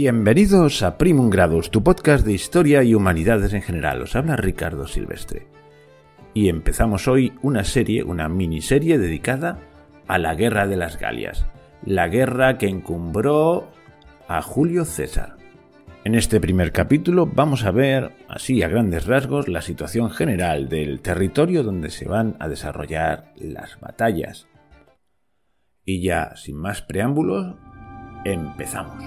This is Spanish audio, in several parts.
Bienvenidos a Primum Gradus, tu podcast de historia y humanidades en general. Os habla Ricardo Silvestre. Y empezamos hoy una serie, una miniserie dedicada a la Guerra de las Galias, la guerra que encumbró a Julio César. En este primer capítulo vamos a ver, así a grandes rasgos, la situación general del territorio donde se van a desarrollar las batallas. Y ya, sin más preámbulos, empezamos.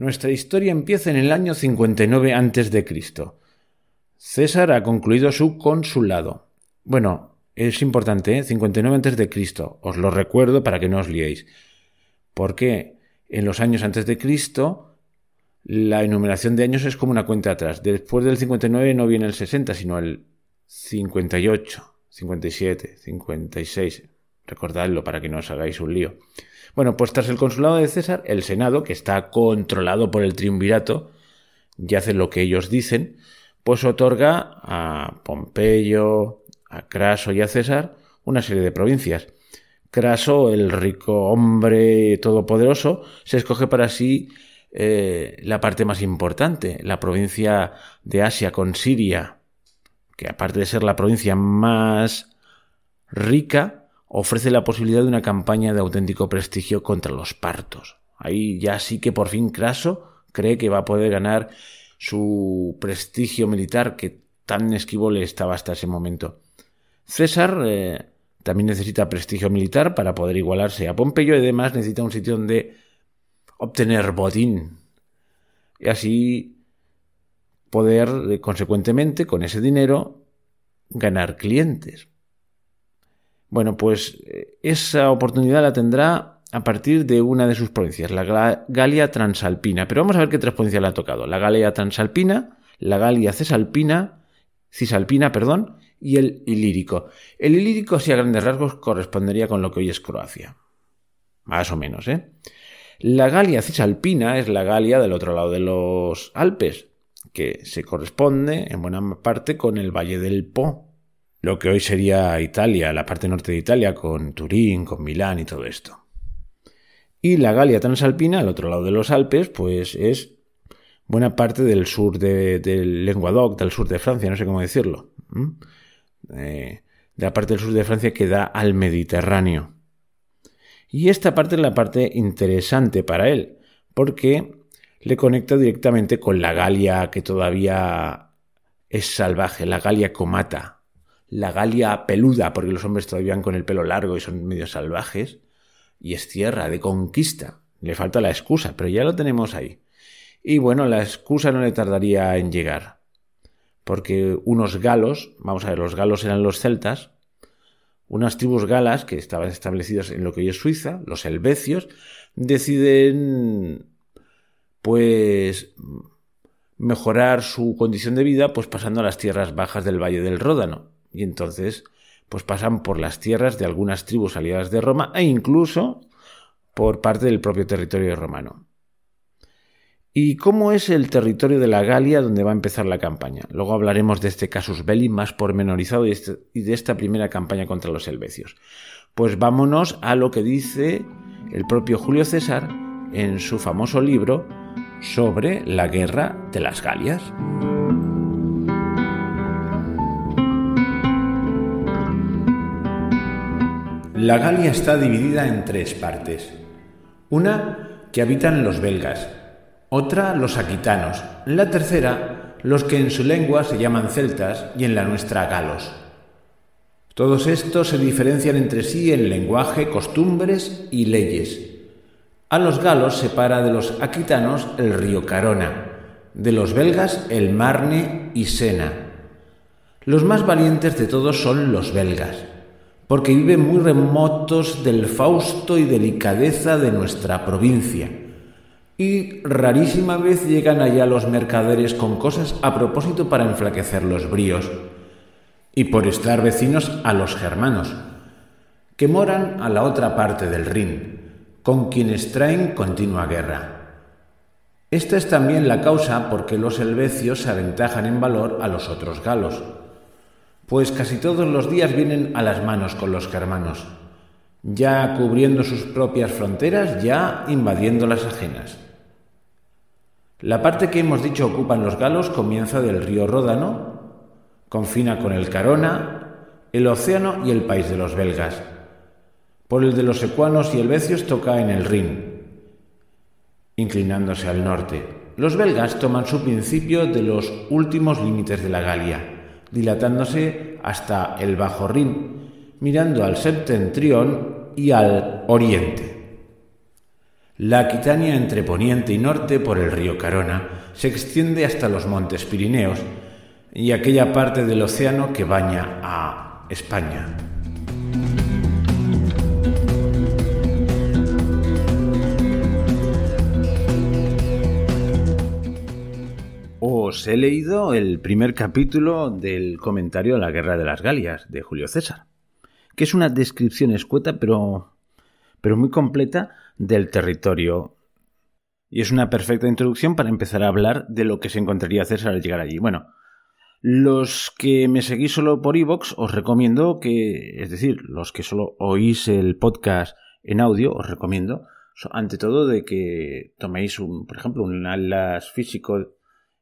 Nuestra historia empieza en el año 59 a.C. César ha concluido su consulado. Bueno, es importante, ¿eh? 59 a.C. Os lo recuerdo para que no os liéis. Porque en los años antes de Cristo la enumeración de años es como una cuenta atrás. Después del 59 no viene el 60, sino el 58, 57, 56. Recordadlo para que no os hagáis un lío. Bueno, pues tras el consulado de César, el Senado, que está controlado por el triunvirato, y hace lo que ellos dicen, pues otorga a Pompeyo, a Craso y a César una serie de provincias. Craso, el rico hombre todopoderoso, se escoge para sí eh, la parte más importante, la provincia de Asia con Siria, que aparte de ser la provincia más rica, ofrece la posibilidad de una campaña de auténtico prestigio contra los partos. Ahí ya sí que por fin Craso cree que va a poder ganar su prestigio militar que tan esquivo le estaba hasta ese momento. César eh, también necesita prestigio militar para poder igualarse a Pompeyo y además necesita un sitio donde obtener botín y así poder, eh, consecuentemente, con ese dinero, ganar clientes. Bueno, pues eh, esa oportunidad la tendrá a partir de una de sus provincias, la Galia Transalpina. Pero vamos a ver qué tres provincias le ha tocado. La Galia Transalpina, la Galia Cesalpina, Cisalpina, perdón, y el Ilírico. El Ilírico, así a grandes rasgos, correspondería con lo que hoy es Croacia. Más o menos, ¿eh? La Galia Cisalpina es la Galia del otro lado de los Alpes, que se corresponde en buena parte con el Valle del Po, lo que hoy sería Italia, la parte norte de Italia, con Turín, con Milán y todo esto. Y la Galia transalpina, al otro lado de los Alpes, pues es buena parte del sur de, del Lenguadoc, del sur de Francia, no sé cómo decirlo. Eh, de la parte del sur de Francia que da al Mediterráneo. Y esta parte es la parte interesante para él, porque le conecta directamente con la Galia que todavía es salvaje, la Galia comata, la Galia peluda, porque los hombres todavía van con el pelo largo y son medio salvajes, y es tierra de conquista. Le falta la excusa, pero ya lo tenemos ahí. Y bueno, la excusa no le tardaría en llegar, porque unos galos, vamos a ver, los galos eran los celtas, unas tribus galas que estaban establecidas en lo que hoy es Suiza, los helvecios, deciden pues mejorar su condición de vida pues pasando a las tierras bajas del Valle del Ródano y entonces pues pasan por las tierras de algunas tribus aliadas de Roma e incluso por parte del propio territorio romano. ¿Y cómo es el territorio de la Galia donde va a empezar la campaña? Luego hablaremos de este casus belli más pormenorizado y, este, y de esta primera campaña contra los helvecios. Pues vámonos a lo que dice el propio Julio César en su famoso libro sobre la guerra de las Galias. La Galia está dividida en tres partes. Una que habitan los belgas, otra los aquitanos, la tercera los que en su lengua se llaman celtas y en la nuestra galos. Todos estos se diferencian entre sí en lenguaje, costumbres y leyes. A los galos separa de los aquitanos el río Carona, de los belgas el Marne y Sena. Los más valientes de todos son los belgas, porque viven muy remotos del fausto y delicadeza de nuestra provincia, y rarísima vez llegan allá los mercaderes con cosas a propósito para enflaquecer los bríos, y por estar vecinos a los germanos, que moran a la otra parte del Rin, con quienes traen continua guerra. Esta es también la causa por qué los helvecios se aventajan en valor a los otros galos, pues casi todos los días vienen a las manos con los germanos, ya cubriendo sus propias fronteras, ya invadiendo las ajenas. La parte que hemos dicho ocupan los galos comienza del río Ródano, confina con el Carona, el océano y el país de los belgas por el de los ecuanos y helvecios toca en el Rin, inclinándose al norte. Los belgas toman su principio de los últimos límites de la Galia, dilatándose hasta el Bajo Rin, mirando al septentrión y al oriente. La Aquitania entre poniente y norte por el río Carona se extiende hasta los montes Pirineos y aquella parte del océano que baña a España. Os he leído el primer capítulo del comentario a la Guerra de las Galias de Julio César, que es una descripción escueta pero, pero muy completa del territorio. Y es una perfecta introducción para empezar a hablar de lo que se encontraría César al llegar allí. Bueno, los que me seguís solo por iVoox os recomiendo que, es decir, los que solo oís el podcast en audio, os recomiendo, ante todo, de que toméis, un, por ejemplo, un atlas físico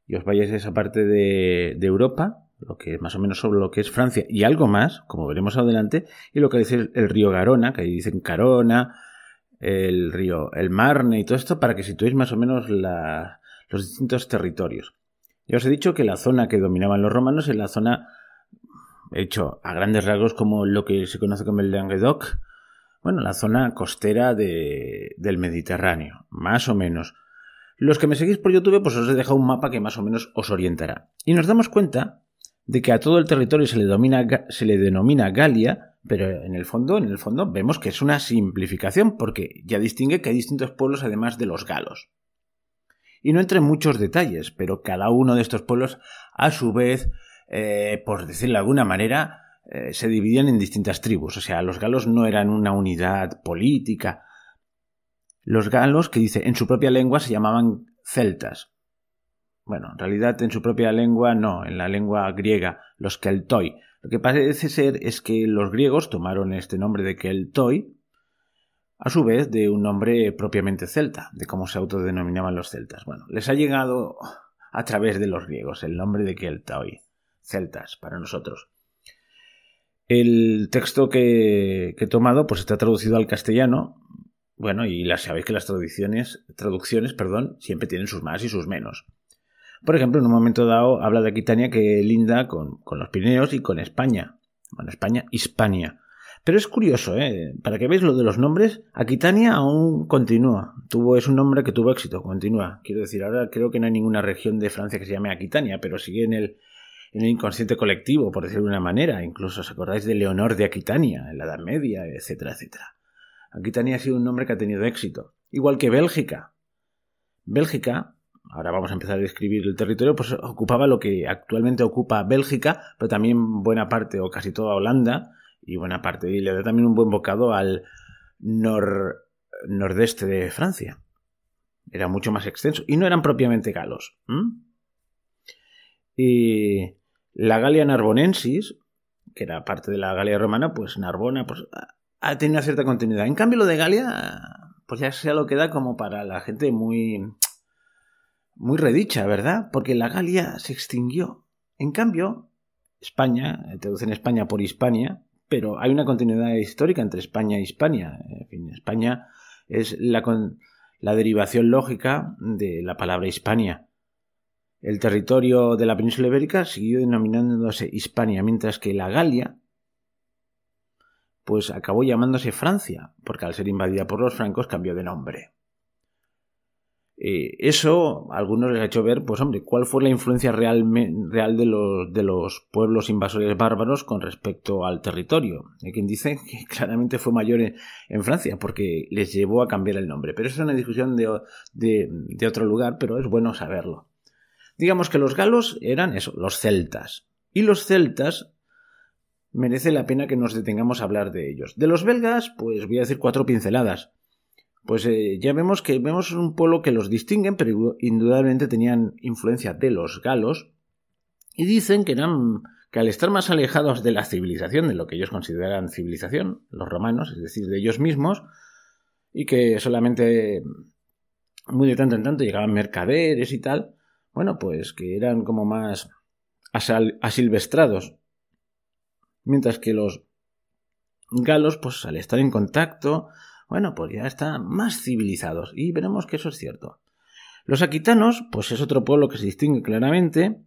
y os vayáis a esa parte de, Europa, lo que es más o menos sobre lo que es Francia y algo más, como veremos adelante, y lo que dice el, río Garona, que ahí dicen Carona, el río, el Marne y todo esto, para que situéis más o menos los distintos territorios. Ya os he dicho que la zona que dominaban los romanos es la zona, hecho a grandes rasgos como lo que se conoce como el Languedoc, bueno, la zona costera del Mediterráneo, más o menos. Los que me seguís por YouTube, pues os he dejado un mapa que más o menos os orientará. Y nos damos cuenta de que a todo el territorio se le, denomina Galia, pero en el fondo, en el fondo, vemos que es una simplificación, porque ya distingue que hay distintos pueblos además de los galos. Y no entre muchos detalles, pero cada uno de estos pueblos, a su vez, eh, por decirlo de alguna manera, eh, se dividían en distintas tribus. O sea, los galos no eran una unidad política, los galos, que dice en su propia lengua, se llamaban celtas. Bueno, en realidad en su propia lengua no, en la lengua griega, los keltoi. Lo que parece ser es que los griegos tomaron este nombre de keltoi, a su vez de un nombre propiamente celta, de cómo se autodenominaban los celtas. Bueno, les ha llegado a través de los griegos el nombre de keltoi, celtas para nosotros. El texto que, que, he tomado pues está traducido al castellano bueno, y la, sabéis que las traducciones, traducciones perdón, siempre tienen sus más y sus menos. Por ejemplo, en un momento dado habla de Aquitania que linda con, los Pirineos y con España. Bueno, España, Hispania. Pero es curioso, ¿eh? Para que veáis lo de los nombres, Aquitania aún continúa. Tuvo, es un nombre que tuvo éxito, continúa. Quiero decir, ahora creo que no hay ninguna región de Francia que se llame Aquitania, pero sigue en el, en el inconsciente colectivo, por decirlo de una manera. Incluso os acordáis de Leonor de Aquitania en la Edad Media, etcétera, etcétera. Aquitania ha sido un nombre que ha tenido éxito. Igual que Bélgica. Bélgica, ahora vamos a empezar a describir el territorio, pues ocupaba lo que actualmente ocupa Bélgica, pero también buena parte o casi toda Holanda y buena parte, y le da también un buen bocado al nordeste de Francia. Era mucho más extenso y no eran propiamente galos. Y la Galia Narbonensis, que era parte de la Galia romana, pues Narbona, pues ha tenido cierta continuidad. En cambio, lo de Galia, pues ya sea lo que da como para la gente muy, muy redicha, ¿verdad? Porque la Galia se extinguió. En cambio, España, traducen España por Hispania, pero hay una continuidad histórica entre España e Hispania. En fin, España es la, la derivación lógica de la palabra Hispania. El territorio de la península ibérica siguió denominándose Hispania, mientras que la Galia pues acabó llamándose Francia, porque al ser invadida por los francos cambió de nombre. Eh, eso a algunos les ha hecho ver, pues hombre, cuál fue la influencia real, real de, los, de, los, pueblos invasores bárbaros con respecto al territorio. Hay quien dice que claramente fue mayor en, Francia porque les llevó a cambiar el nombre. Pero eso es una discusión de, de, otro lugar, pero es bueno saberlo. Digamos que los galos eran eso, los celtas. Y los celtas merece la pena que nos detengamos a hablar de ellos. De los belgas, pues voy a decir cuatro pinceladas pues eh, ya vemos que vemos un pueblo que los distinguen, pero indudablemente tenían influencia de los galos, y dicen que eran que al estar más alejados de la civilización, de lo que ellos consideran civilización, los romanos, es decir, de ellos mismos, y que solamente muy de tanto en tanto llegaban mercaderes y tal, bueno, pues que eran como más asilvestrados, mientras que los galos, pues al estar en contacto, bueno, pues ya están más civilizados y veremos que eso es cierto. Los aquitanos, pues es otro pueblo que se distingue claramente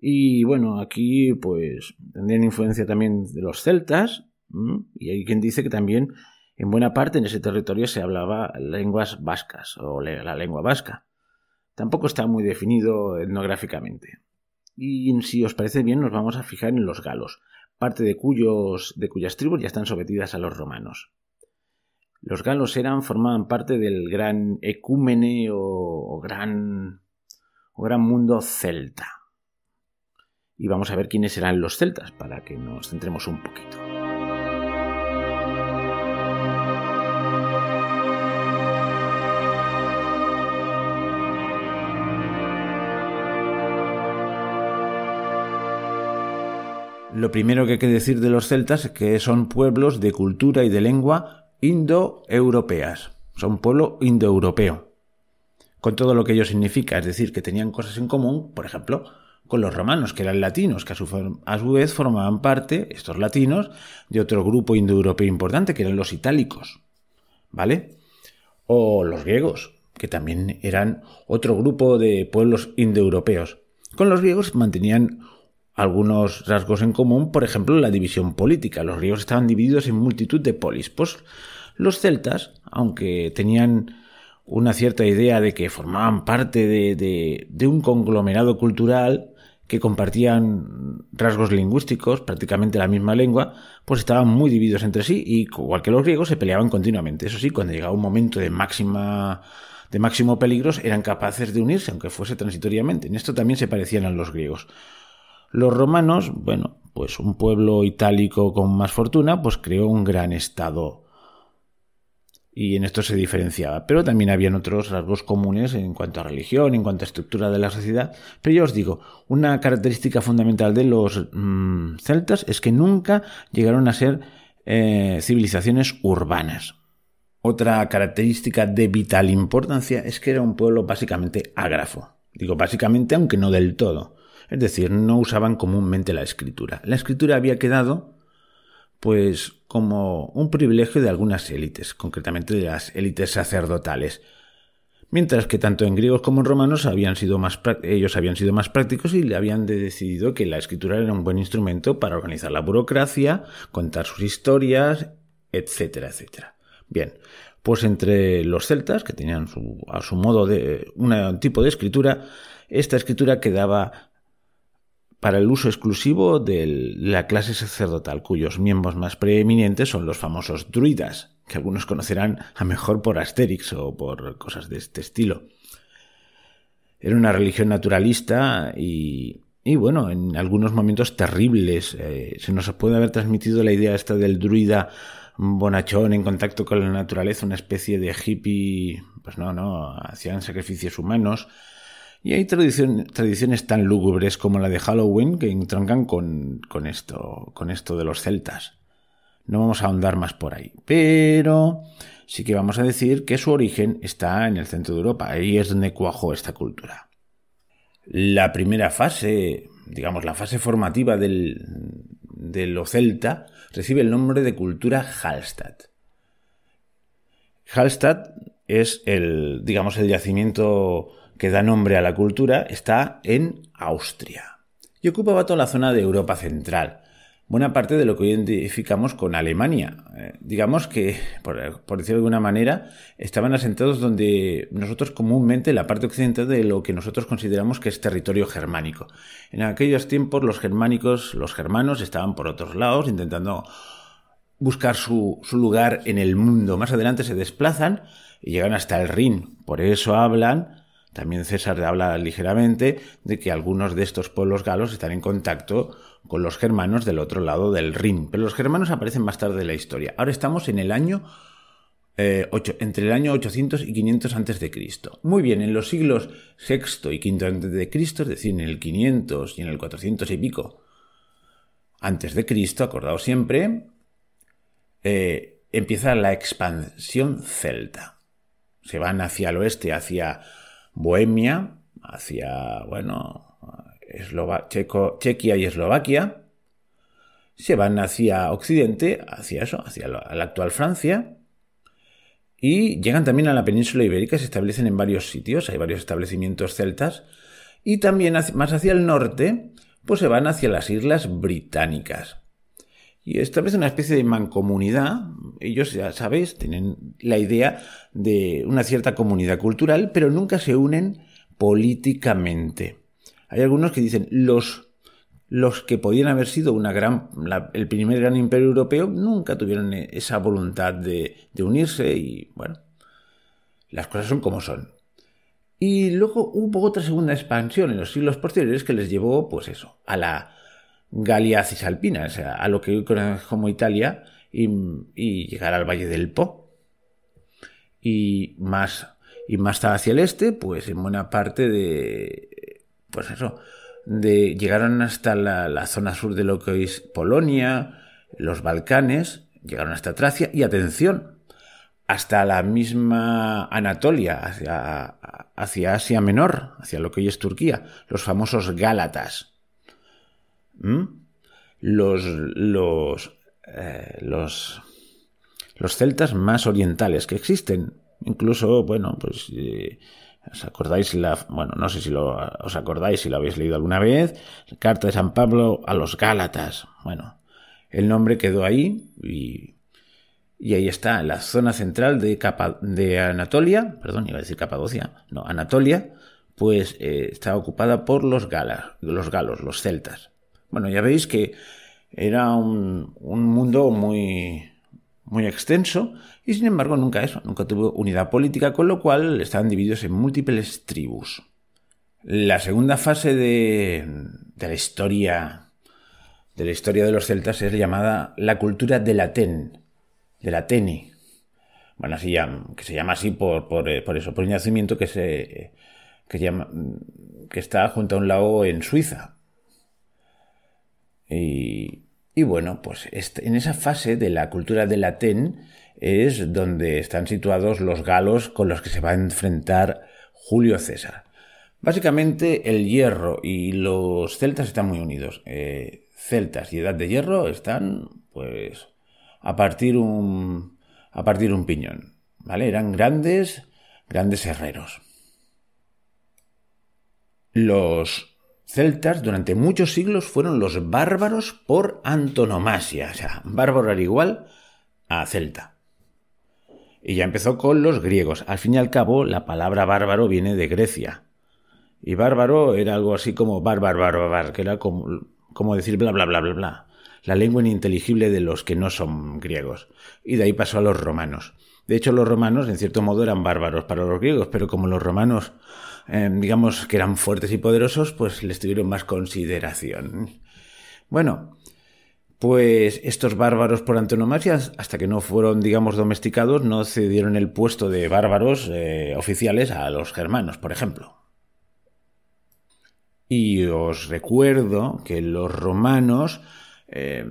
y bueno, aquí pues tendrían influencia también de los celtas y hay quien dice que también en buena parte en ese territorio se hablaba lenguas vascas o la lengua vasca. Tampoco está muy definido etnográficamente. Y si os parece bien, nos vamos a fijar en los galos, parte de, cuyos, de cuyas tribus ya están sometidas a los romanos. Los galos eran, formaban parte del gran ecúmene o, gran, o gran mundo celta. Y vamos a ver quiénes eran los celtas para que nos centremos un poquito. Lo primero que hay que decir de los celtas es que son pueblos de cultura y de lengua indoeuropeas. Son pueblo indoeuropeo. Con todo lo que ello significa, es decir, que tenían cosas en común, por ejemplo, con los romanos, que eran latinos, que a su vez formaban parte, estos latinos, de otro grupo indoeuropeo importante, que eran los itálicos. ¿Vale? O los griegos, que también eran otro grupo de pueblos indoeuropeos. Con los griegos mantenían algunos rasgos en común, por ejemplo, la división política. Los griegos estaban divididos en multitud de polis. Pues los celtas, aunque tenían una cierta idea de que formaban parte de, de, un conglomerado cultural, que compartían rasgos lingüísticos, prácticamente la misma lengua, pues estaban muy divididos entre sí y, igual que los griegos, se peleaban continuamente. Eso sí, cuando llegaba un momento de máxima de máximo peligro, eran capaces de unirse, aunque fuese transitoriamente. En esto también se parecían a los griegos. Los romanos, bueno, pues un pueblo itálico con más fortuna, pues creó un gran estado. Y en esto se diferenciaba. Pero también habían otros rasgos comunes en cuanto a religión, en cuanto a estructura de la sociedad. Pero yo os digo, una característica fundamental de los mm, celtas es que nunca llegaron a ser eh, civilizaciones urbanas. Otra característica de vital importancia es que era un pueblo básicamente ágrafo. Digo básicamente, aunque no del todo. Es decir, no usaban comúnmente la escritura. La escritura había quedado, pues, como un privilegio de algunas élites, concretamente de las élites sacerdotales. Mientras que tanto en griegos como en romanos ellos habían sido más prácticos y habían decidido que la escritura era un buen instrumento para organizar la burocracia, contar sus historias, etcétera, etcétera. Bien, pues entre los celtas, que tenían a su modo de un tipo de escritura, esta escritura quedaba para el uso exclusivo de la clase sacerdotal, cuyos miembros más preeminentes son los famosos druidas, que algunos conocerán a mejor por Asterix o por cosas de este estilo. Era una religión naturalista y, bueno, en algunos momentos terribles. Eh, se nos puede haber transmitido la idea esta del druida bonachón en contacto con la naturaleza, una especie de hippie, pues no, no, hacían sacrificios humanos y hay tradiciones tan lúgubres como la de Halloween que entroncan con, con, esto, con esto de los celtas. No vamos a ahondar más por ahí. Pero sí que vamos a decir que su origen está en el centro de Europa. Ahí es donde cuajó esta cultura. La primera fase, digamos, la fase formativa del, de lo celta, recibe el nombre de cultura Hallstatt. Hallstatt es el, digamos, el yacimiento que da nombre a la cultura, está en Austria y ocupaba toda la zona de Europa central. buena parte de lo que identificamos con Alemania. Eh, digamos que, por, decirlo de alguna manera, estaban asentados donde nosotros comúnmente, la parte occidental de lo que nosotros consideramos que es territorio germánico. En aquellos tiempos los germánicos, los germanos, estaban por otros lados intentando buscar su, su lugar en el mundo. Más adelante se desplazan y llegan hasta el Rin. Por eso hablan también César habla ligeramente de que algunos de estos pueblos galos están en contacto con los germanos del otro lado del Rin. Pero los germanos aparecen más tarde en la historia. Ahora estamos en el año eh, entre el año 800 y 500 antes de Cristo. Muy bien, en los siglos VI y V antes de Cristo, es decir, en el 500 y en el 400 y pico antes de Cristo, acordaos siempre, eh, empieza la expansión celta. Se van hacia el oeste, hacia Bohemia, hacia, bueno, Chequia y Eslovaquia, se van hacia Occidente, hacia eso, hacia la, actual Francia, y llegan también a la península ibérica, se establecen en varios sitios, hay varios establecimientos celtas, y también más hacia el norte, pues se van hacia las islas británicas. Y establece una especie de mancomunidad. Ellos, ya sabéis, tienen la idea de una cierta comunidad cultural, pero nunca se unen políticamente. Hay algunos que dicen los, los que podían haber sido una gran, el primer gran imperio europeo nunca tuvieron esa voluntad de, de unirse y bueno, las cosas son como son. Y luego hubo otra segunda expansión en los siglos posteriores que les llevó, pues eso, a la Galia Cisalpina, o sea, a lo que hoy conocemos como Italia, y, llegar al Valle del Po. Y más, y más hacia el este, pues en buena parte de, pues eso, llegaron hasta la, zona sur de lo que es Polonia, los Balcanes, llegaron hasta Tracia, y atención, hasta la misma Anatolia, hacia, hacia Asia Menor, hacia lo que hoy es Turquía, los famosos Gálatas. ¿Mm? Los, los, eh, los, los celtas más orientales que existen. Incluso, bueno, pues eh, ¿Os acordáis la, bueno, no sé si lo, os acordáis si lo habéis leído alguna vez? carta de San Pablo a los Gálatas. Bueno, el nombre quedó ahí y, y ahí está, la zona central de, de Anatolia, perdón, iba a decir Capadocia, no, Anatolia, pues eh, está ocupada por los, galas, los galos, los celtas. Bueno, ya veis que era un, mundo muy, muy extenso y sin embargo nunca eso, nunca tuvo unidad política, con lo cual estaban divididos en múltiples tribus. La segunda fase de, de la historia de la historia de los celtas es llamada la cultura del Aten, del Ateni. Bueno, así que se llama así por, por, eh, por eso, por el nacimiento que se que, llama, que está junto a un lago en Suiza, y, bueno, pues en esa fase de la cultura del Aten es donde están situados los galos con los que se va a enfrentar Julio César. Básicamente el hierro y los celtas están muy unidos. Eh, celtas y edad de hierro están, pues, a partir un, a partir un piñón. ¿Vale? Eran grandes, grandes herreros. Los celtas durante muchos siglos fueron los bárbaros por antonomasia, o sea, bárbaro era igual a celta. Y ya empezó con los griegos. Al fin y al cabo, la palabra bárbaro viene de Grecia. Y bárbaro era algo así como bárbaro, bárbaro, que era como, como decir bla, bla, bla, bla, bla. La lengua ininteligible de los que no son griegos. Y de ahí pasó a los romanos. De hecho, los romanos, en cierto modo, eran bárbaros para los griegos, pero como los romanos eh, digamos que eran fuertes y poderosos, pues les tuvieron más consideración. Bueno, pues estos bárbaros por antonomasia, hasta que no fueron, digamos, domesticados, no cedieron el puesto de bárbaros eh, oficiales a los germanos, por ejemplo. Y os recuerdo que los romanos, eh,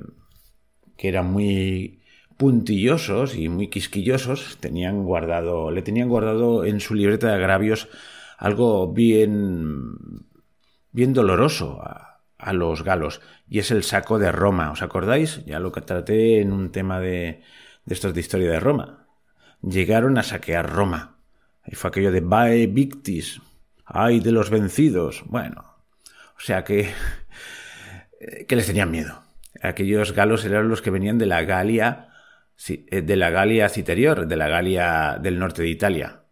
que eran muy puntillosos y muy quisquillosos, tenían guardado, le tenían guardado en su libreta de agravios algo bien, bien doloroso a, los galos, y es el saco de Roma. ¿Os acordáis? Ya lo traté en un tema de, de estos de historia de Roma. Llegaron a saquear Roma. Y fue aquello de Bae Victis. ¡Ay de los vencidos! Bueno, o sea que, que les tenían miedo. aquellos galos eran los que venían de la Galia, eh, de la Galia Citerior, de la Galia del norte de Italia.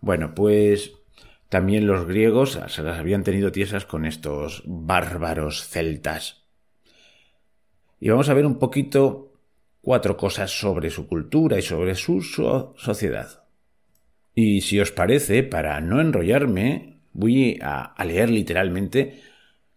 Bueno, pues también los griegos se las habían tenido tiesas con estos bárbaros celtas. Y vamos a ver un poquito cuatro cosas sobre su cultura y sobre su sociedad. Y si os parece, para no enrollarme, voy a, leer literalmente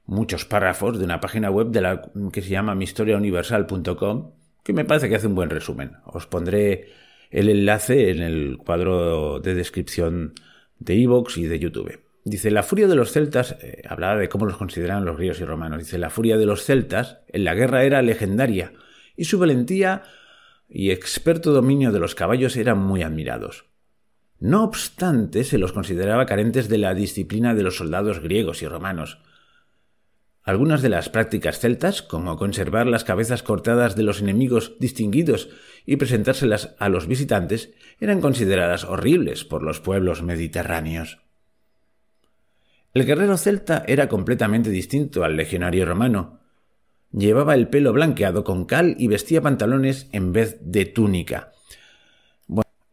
muchos párrafos de una página web de la, que se llama mihistoriauniversal.com, que me parece que hace un buen resumen. Os pondré el enlace en el cuadro de descripción de Evox y de YouTube. Dice, la furia de los celtas, eh, hablaba de cómo los consideraban los griegos y romanos, dice, la furia de los celtas en la guerra era legendaria y su valentía y experto dominio de los caballos eran muy admirados. No obstante, se los consideraba carentes de la disciplina de los soldados griegos y romanos. Algunas de las prácticas celtas, como conservar las cabezas cortadas de los enemigos distinguidos y presentárselas a los visitantes, eran consideradas horribles por los pueblos mediterráneos. El guerrero celta era completamente distinto al legionario romano, Llevaba el pelo blanqueado con cal y vestía pantalones en vez de túnica.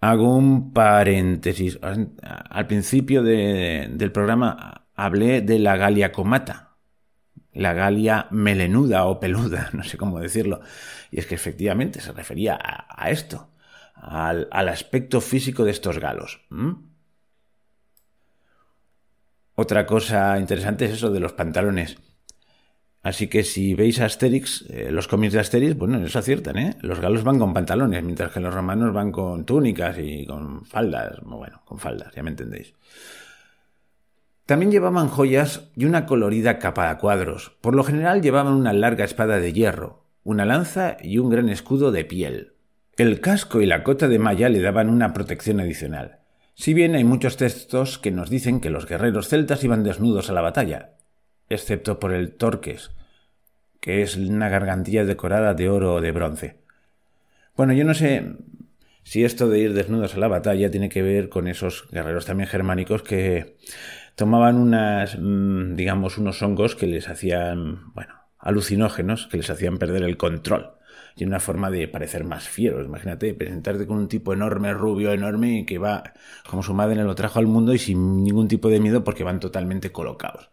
Hago un paréntesis. Al principio del programa hablé de la Galia comata, la Galia melenuda o peluda, no sé cómo decirlo. Y es que efectivamente se refería a, esto, al, aspecto físico de estos galos. Otra cosa interesante es eso de los pantalones. Así que si veis a Asterix, eh, los cómics de Asterix, bueno, eso aciertan, ¿eh? Los galos van con pantalones, mientras que los romanos van con túnicas y con faldas. Bueno, con faldas, ya me entendéis. También llevaban joyas y una colorida capa a cuadros. Por lo general llevaban una larga espada de hierro, una lanza y un gran escudo de piel. El casco y la cota de malla le daban una protección adicional. Si bien hay muchos textos que nos dicen que los guerreros celtas iban desnudos a la batalla, excepto por el torques, que es una gargantilla decorada de oro o de bronce. Bueno, yo no sé si esto de ir desnudos a la batalla tiene que ver con esos guerreros también germánicos que tomaban unas, mm, digamos, unos hongos que les hacían, bueno, alucinógenos, que les hacían perder el control. Y una forma de parecer más fieros. Imagínate presentarte con un tipo enorme, rubio, enorme, que va, como su madre lo trajo al mundo y sin ningún tipo de miedo porque van totalmente colocados.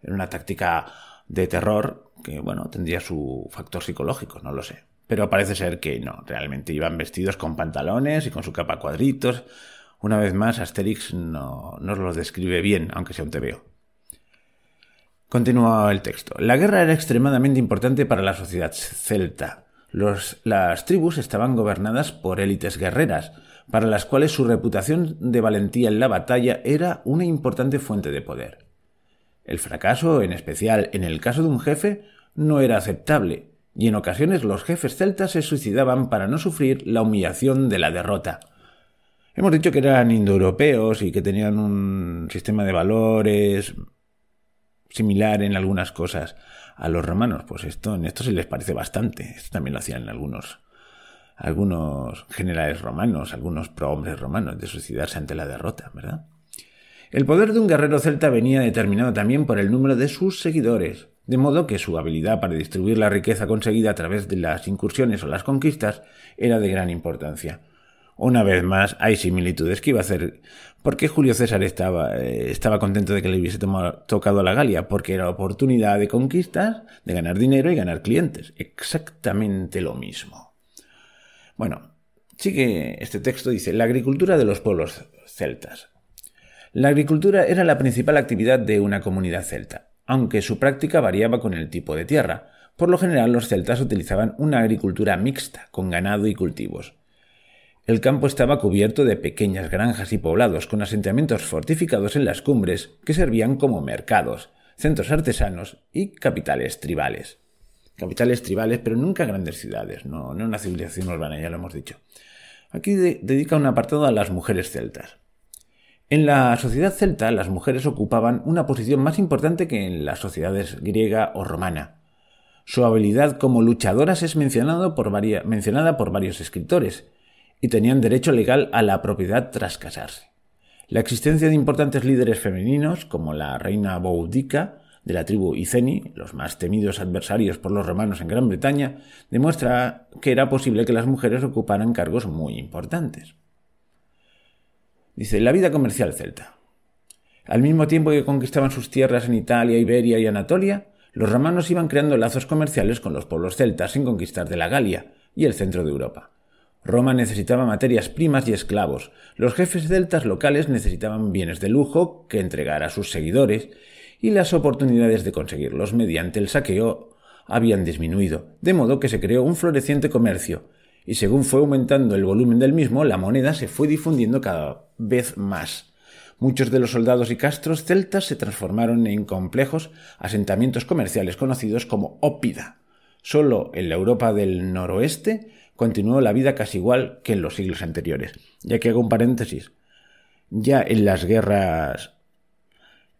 Era una táctica de terror que, bueno, tendría su factor psicológico, no lo sé. Pero parece ser que no, realmente iban vestidos con pantalones y con su capa cuadritos. Una vez más, Asterix no nos lo describe bien, aunque sea un tebeo. Continúa el texto. La guerra era extremadamente importante para la sociedad celta. las tribus estaban gobernadas por élites guerreras, para las cuales su reputación de valentía en la batalla era una importante fuente de poder. El fracaso, en especial en el caso de un jefe, no era aceptable, y en ocasiones los jefes celtas se suicidaban para no sufrir la humillación de la derrota. Hemos dicho que eran indoeuropeos y que tenían un sistema de valores similar en algunas cosas a los romanos. Pues esto, en esto se les parece bastante. Esto también lo hacían algunos, algunos generales romanos, algunos prohombres romanos, de suicidarse ante la derrota, ¿verdad? El poder de un guerrero celta venía determinado también por el número de sus seguidores, de modo que su habilidad para distribuir la riqueza conseguida a través de las incursiones o las conquistas era de gran importancia. Una vez más, hay similitudes que iba a hacer. ¿Por qué Julio César estaba, eh, contento de que le hubiese tocado a la Galia? Porque era oportunidad de conquistas, de ganar dinero y ganar clientes. Exactamente lo mismo. Bueno, sigue este texto, dice, la agricultura de los pueblos celtas. La agricultura era la principal actividad de una comunidad celta, aunque su práctica variaba con el tipo de tierra. Por lo general los celtas utilizaban una agricultura mixta, con ganado y cultivos. El campo estaba cubierto de pequeñas granjas y poblados con asentamientos fortificados en las cumbres que servían como mercados, centros artesanos y capitales tribales. Capitales tribales, pero nunca grandes ciudades, no, no una civilización urbana, ya lo hemos dicho. Aquí dedica un apartado a las mujeres celtas. En la sociedad celta las mujeres ocupaban una posición más importante que en las sociedades griega o romana. Su habilidad como luchadoras es mencionada por varios escritores, y tenían derecho legal a la propiedad tras casarse. La existencia de importantes líderes femeninos, como la reina Boudica, de la tribu Iceni, los más temidos adversarios por los romanos en Gran Bretaña, demuestra que era posible que las mujeres ocuparan cargos muy importantes. Dice, la vida comercial celta. Al mismo tiempo que conquistaban sus tierras en Italia, Iberia y Anatolia, los romanos iban creando lazos comerciales con los pueblos celtas sin conquistar de la Galia y el centro de Europa. Roma necesitaba materias primas y esclavos. Los jefes celtas locales necesitaban bienes de lujo que entregar a sus seguidores y las oportunidades de conseguirlos mediante el saqueo habían disminuido, de modo que se creó un floreciente comercio, y según fue aumentando el volumen del mismo, la moneda se fue difundiendo cada vez más. Muchos de los soldados y castros celtas se transformaron en complejos asentamientos comerciales conocidos como ópida. Solo en la Europa del noroeste continuó la vida casi igual que en los siglos anteriores. Ya que hago un paréntesis, ya en las guerras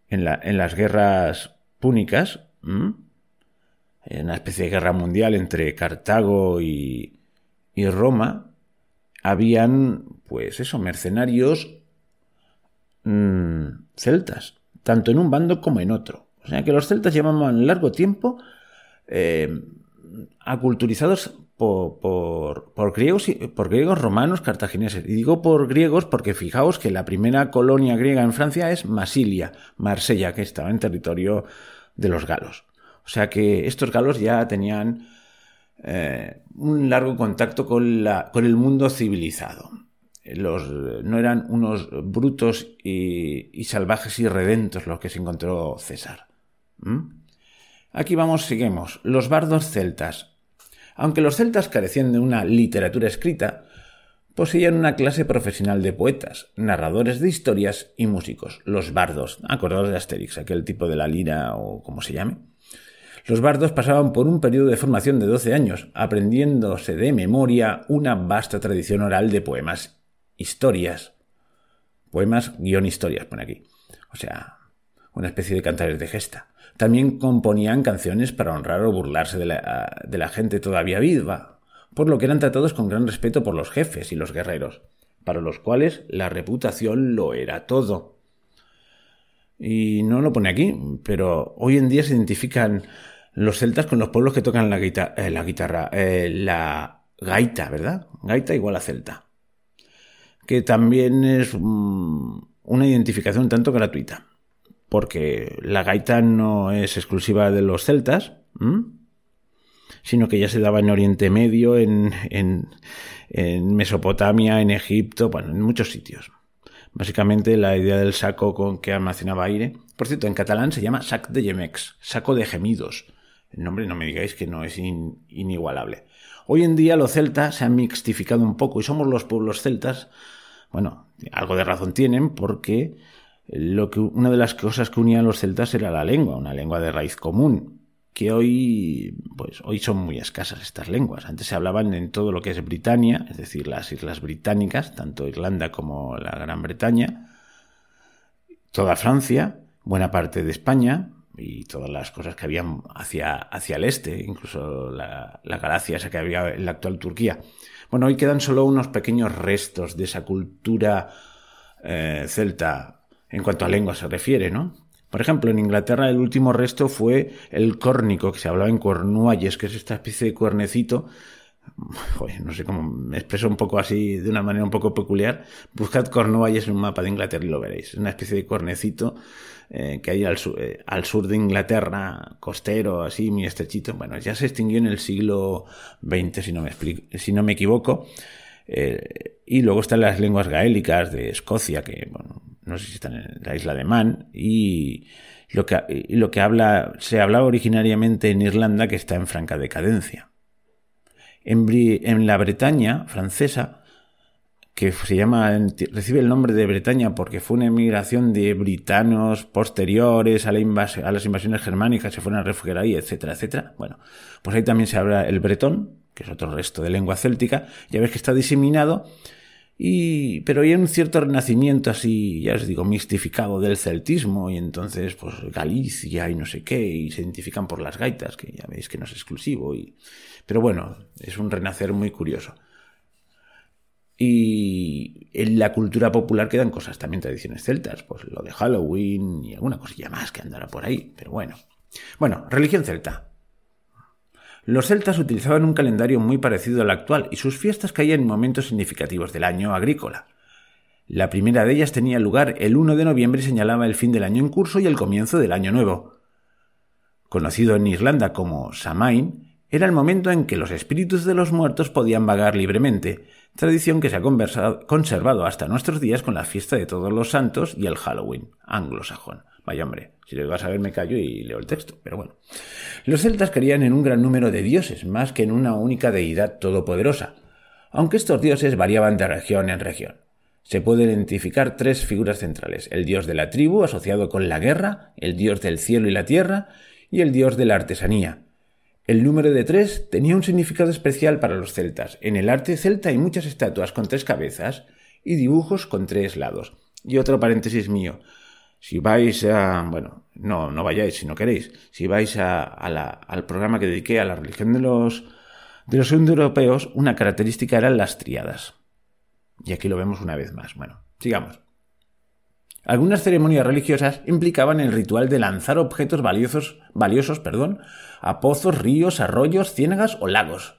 en, las guerras púnicas, en una especie de guerra mundial entre Cartago y, y Roma, habían, pues eso, mercenarios mm, celtas, tanto en un bando como en otro. O sea que los celtas llevaban largo tiempo eh, aculturizados por, por, griegos, por griegos romanos cartagineses. Y digo por griegos porque fijaos que la primera colonia griega en Francia es Masilia, Marsella, que estaba en territorio de los galos. O sea que estos galos ya tenían eh, un largo contacto con, la, con, el mundo civilizado. Los, no eran unos brutos y, salvajes y redentos los que se encontró César. Aquí vamos, seguimos. Los bardos celtas. Aunque los celtas carecían de una literatura escrita, poseían una clase profesional de poetas, narradores de historias y músicos, los bardos, acordados de Asterix, aquel tipo de la lira o como se llame. Los bardos pasaban por un periodo de formación de 12 años, aprendiéndose de memoria una vasta tradición oral de poemas, historias. Poemas guion historias, pone aquí. O sea, una especie de cantares de gesta. También componían canciones para honrar o burlarse de la, gente todavía viva, por lo que eran tratados con gran respeto por los jefes y los guerreros, para los cuales la reputación lo era todo. Y no lo pone aquí, pero hoy en día se identifican los celtas con los pueblos que tocan la, eh, la guitarra, eh, la gaita, ¿verdad? Gaita igual a celta. Que también es mm, una identificación tanto gratuita porque la gaita no es exclusiva de los celtas, sino que ya se daba en Oriente Medio, en, en, Mesopotamia, en Egipto, bueno, en muchos sitios. Básicamente la idea del saco con que almacenaba aire. Por cierto, en catalán se llama sac de gemex, saco de gemidos. El nombre no me digáis que no es inigualable. Hoy en día los celtas se han mixtificado un poco y somos los pueblos celtas. Bueno, algo de razón tienen porque lo que, una de las cosas que unían los celtas era la lengua, una lengua de raíz común, que hoy, pues, hoy son muy escasas estas lenguas. Antes se hablaban en todo lo que es Britania, es decir, las islas británicas, tanto Irlanda como la Gran Bretaña, toda Francia, buena parte de España y todas las cosas que habían hacia, hacia el este, incluso la, la Galacia esa que había en la actual Turquía. Bueno, hoy quedan solo unos pequeños restos de esa cultura eh, celta en cuanto a lengua se refiere, ¿no? Por ejemplo, en Inglaterra el último resto fue el córnico, que se hablaba en Cornualles, que es esta especie de cuernecito. No sé cómo me expreso un poco así, de una manera un poco peculiar. Buscad Cornualles en un mapa de Inglaterra y lo veréis. Es una especie de cuernecito eh, que hay al sur, eh, al sur, de Inglaterra, costero, así, muy estrechito. Bueno, ya se extinguió en el siglo XX, si no me, si no me equivoco. Eh, y luego están las lenguas gaélicas de Escocia, que bueno, no sé si están en la isla de Man, y lo que, lo que habla, se hablaba originariamente en Irlanda, que está en franca decadencia. En, en la Bretaña francesa, que se llama, recibe el nombre de Bretaña porque fue una emigración de britanos posteriores a, a las invasiones germánicas, se fueron a refugiar ahí, etcétera, etcétera. Bueno, pues ahí también se habla el bretón, que es otro resto de lengua céltica, ya ves que está diseminado y, pero hay un cierto renacimiento así, ya os digo, mistificado del celtismo y entonces pues Galicia y no sé qué y se identifican por las gaitas, que ya veis que no es exclusivo. Y, pero bueno, es un renacer muy curioso. Y en la cultura popular quedan cosas también tradiciones celtas, pues lo de Halloween y alguna cosilla más que andará por ahí, pero bueno. Bueno, religión celta. Los celtas utilizaban un calendario muy parecido al actual y sus fiestas caían en momentos significativos del año agrícola. La primera de ellas tenía lugar el 1 de noviembre y señalaba el fin del año en curso y el comienzo del año nuevo. Conocido en Irlanda como Samain, era el momento en que los espíritus de los muertos podían vagar libremente, tradición que se ha conservado hasta nuestros días con la fiesta de todos los santos y el Halloween anglosajón. Vaya hombre, si lo vas a ver me callo y leo el texto, pero bueno. Los celtas creían en un gran número de dioses, más que en una única deidad todopoderosa, aunque estos dioses variaban de región en región. Se puede identificar tres figuras centrales, el dios de la tribu asociado con la guerra, el dios del cielo y la tierra, y el dios de la artesanía. El número de tres tenía un significado especial para los celtas. En el arte celta hay muchas estatuas con tres cabezas y dibujos con tres lados. Y otro paréntesis mío. Si vais a... bueno, no, no vayáis si no queréis. Si vais a, al programa que dediqué a la religión de los, de los europeos, una característica eran las triadas. Y aquí lo vemos una vez más. Bueno, sigamos. Algunas ceremonias religiosas implicaban el ritual de lanzar objetos valiosos, valiosos perdón, a pozos, ríos, arroyos, ciénagas o lagos.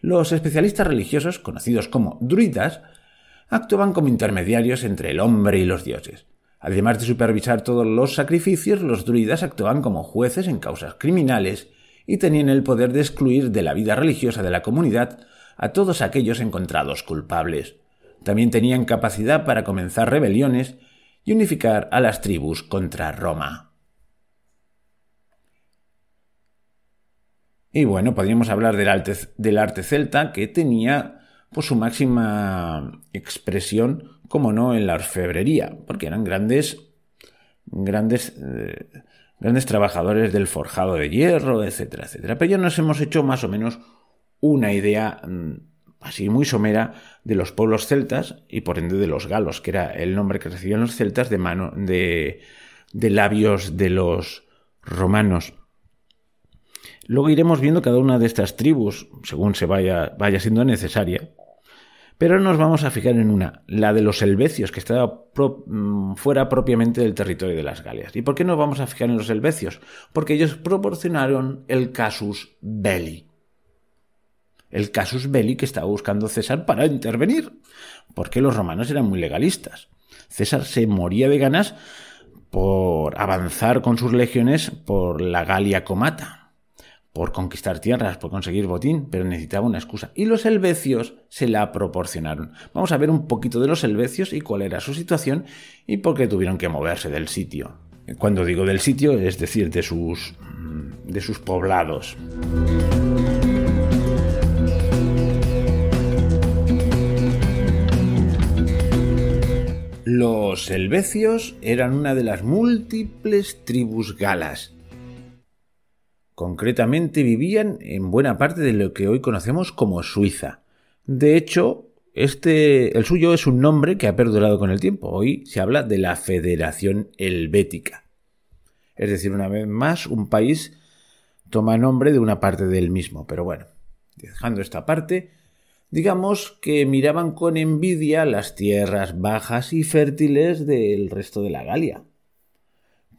Los especialistas religiosos, conocidos como druidas, actuaban como intermediarios entre el hombre y los dioses. Además de supervisar todos los sacrificios, los druidas actuaban como jueces en causas criminales y tenían el poder de excluir de la vida religiosa de la comunidad a todos aquellos encontrados culpables. También tenían capacidad para comenzar rebeliones y unificar a las tribus contra Roma. Y bueno, podríamos hablar del arte, celta que tenía pues, su máxima expresión, como no, en la orfebrería, porque eran grandes, grandes, eh, grandes trabajadores del forjado de hierro, etcétera, etcétera. Pero ya nos hemos hecho más o menos una idea mm, así muy somera de los pueblos celtas y por ende de los galos, que era el nombre que recibían los celtas de mano de, de labios de los romanos. Luego iremos viendo cada una de estas tribus, según se vaya, vaya siendo necesaria. Pero nos vamos a fijar en una, la de los helvecios, que estaba mm, fuera propiamente del territorio de las Galias. ¿Y por qué nos vamos a fijar en los helvecios? Porque ellos proporcionaron el casus belli el casus belli que estaba buscando César para intervenir, porque los romanos eran muy legalistas. César se moría de ganas por avanzar con sus legiones por la Galia Comata, por conquistar tierras, por conseguir botín, pero necesitaba una excusa. Y los helvecios se la proporcionaron. Vamos a ver un poquito de los helvecios y cuál era su situación y por qué tuvieron que moverse del sitio. Cuando digo del sitio, es decir, de sus, de sus poblados. Los helvecios eran una de las múltiples tribus galas. Concretamente vivían en buena parte de lo que hoy conocemos como Suiza. De hecho, este, el suyo es un nombre que ha perdurado con el tiempo. Hoy se habla de la Federación Helvética. Es decir, una vez más, un país toma nombre de una parte del mismo. Pero bueno, dejando esta parte, digamos que miraban con envidia las tierras bajas y fértiles del resto de la Galia.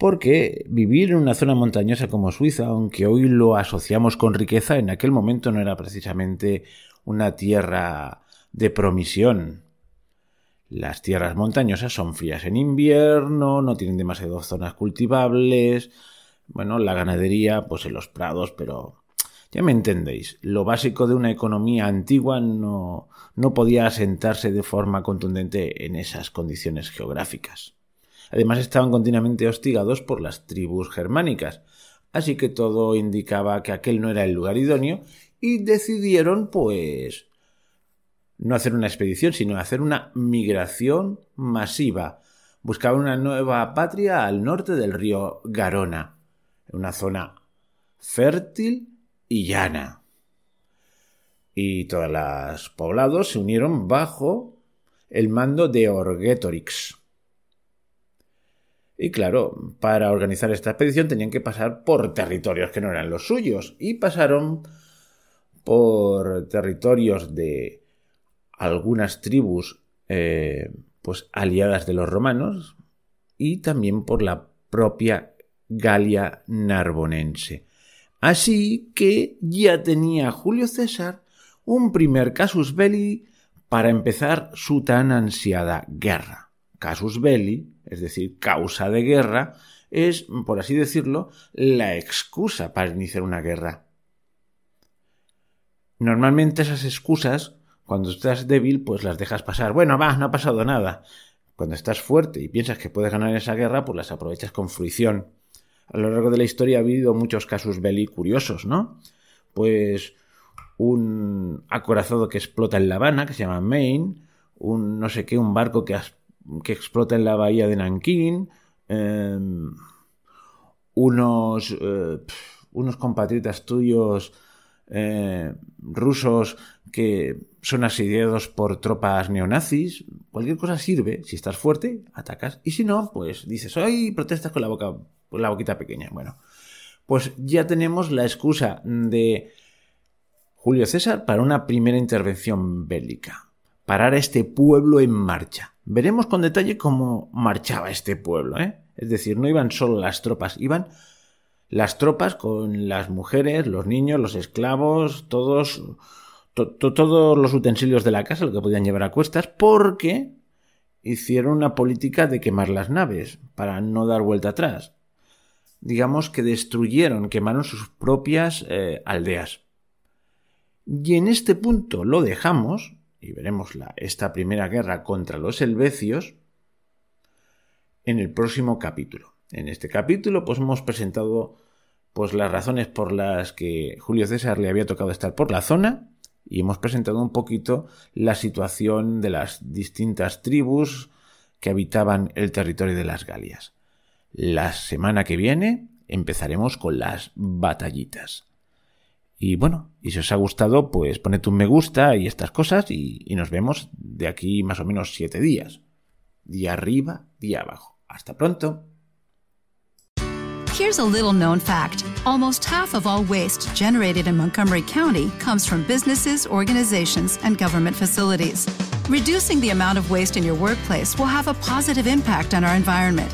Porque vivir en una zona montañosa como Suiza, aunque hoy lo asociamos con riqueza, en aquel momento no era precisamente una tierra de promisión. Las tierras montañosas son frías en invierno, no tienen demasiadas zonas cultivables, bueno, la ganadería pues en los prados, pero ya me entendéis, lo básico de una economía antigua no, no podía asentarse de forma contundente en esas condiciones geográficas. Además estaban continuamente hostigados por las tribus germánicas, así que todo indicaba que aquel no era el lugar idóneo y decidieron pues no hacer una expedición, sino hacer una migración masiva. Buscaban una nueva patria al norte del río Garona, una zona fértil y llana. Y todos los poblados se unieron bajo el mando de Orgetorix. Y claro, para organizar esta expedición tenían que pasar por territorios que no eran los suyos. Y pasaron por territorios de algunas tribus eh, pues aliadas de los romanos y también por la propia Galia Narbonense. Así que ya tenía Julio César un primer casus belli para empezar su tan ansiada guerra. Casus belli, es decir, causa de guerra, es, por así decirlo, la excusa para iniciar una guerra. Normalmente esas excusas, cuando estás débil, pues las dejas pasar. Bueno, va, no ha pasado nada. Cuando estás fuerte y piensas que puedes ganar esa guerra, pues las aprovechas con fruición. A lo largo de la historia ha habido muchos casos belli curiosos, ¿no? Pues un acorazado que explota en La Habana, que se llama Maine, un no sé qué, un barco que, que explota en la bahía de Nankín, em, unos, eh, unos compatriotas tuyos eh, rusos que son asediados por tropas neonazis. Cualquier cosa sirve. Si estás fuerte, atacas. Y si no, pues dices, ¡ay! Protestas con la boca, con la boquita pequeña. Bueno, pues ya tenemos la excusa de Julio César para una primera intervención bélica. Parar a este pueblo en marcha. Veremos con detalle cómo marchaba este pueblo, ¿eh? Es decir, no iban solo las tropas, iban las tropas con las mujeres, los niños, los esclavos, todos, todos los utensilios de la casa, lo que podían llevar a cuestas, porque hicieron una política de quemar las naves para no dar vuelta atrás. Digamos que destruyeron, quemaron sus propias eh, aldeas. Y en este punto lo dejamos, y veremos la, esta primera guerra contra los helvecios, en el próximo capítulo. En este capítulo pues hemos presentado pues las razones por las que Julio César le había tocado estar por la zona y hemos presentado un poquito la situación de las distintas tribus que habitaban el territorio de las Galias. La semana que viene empezaremos con las batallitas. Y bueno, y si os ha gustado, pues poned un me gusta y estas cosas y, y nos vemos de aquí más o menos siete días. Día arriba, día abajo. Hasta pronto. Here's a little known fact almost half of all waste generated in Montgomery County comes from businesses, organizations, and government facilities. Reducing the amount of waste in your workplace will have a positive impact on our environment.